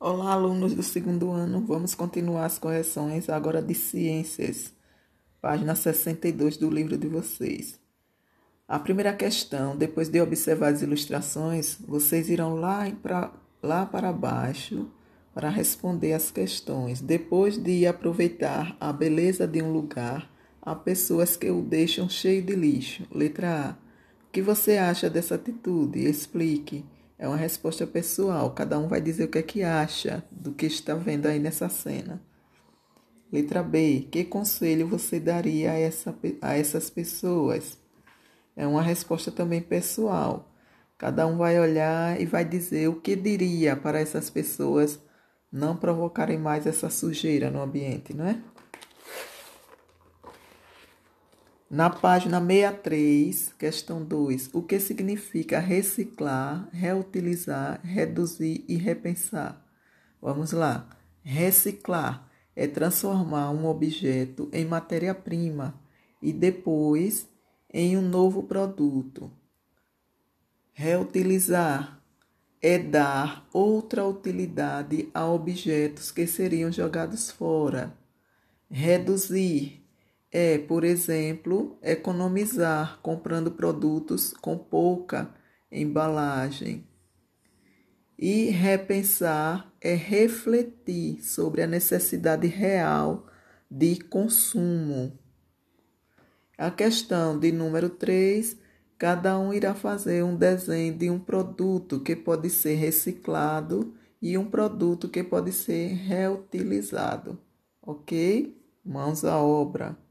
Olá, alunos do segundo ano. Vamos continuar as correções agora de ciências, página 62 do livro de vocês. A primeira questão, depois de observar as ilustrações, vocês irão lá, pra, lá para baixo para responder as questões. Depois de aproveitar a beleza de um lugar, há pessoas que o deixam cheio de lixo. Letra A. O que você acha dessa atitude? Explique. É uma resposta pessoal, cada um vai dizer o que é que acha do que está vendo aí nessa cena. Letra B. Que conselho você daria a, essa, a essas pessoas? É uma resposta também pessoal. Cada um vai olhar e vai dizer o que diria para essas pessoas não provocarem mais essa sujeira no ambiente, não é? Na página 63, questão 2, o que significa reciclar, reutilizar, reduzir e repensar? Vamos lá. Reciclar é transformar um objeto em matéria-prima e depois em um novo produto. Reutilizar é dar outra utilidade a objetos que seriam jogados fora. Reduzir é, por exemplo, economizar comprando produtos com pouca embalagem. E repensar é refletir sobre a necessidade real de consumo. A questão de número 3, cada um irá fazer um desenho de um produto que pode ser reciclado e um produto que pode ser reutilizado. Ok? Mãos à obra.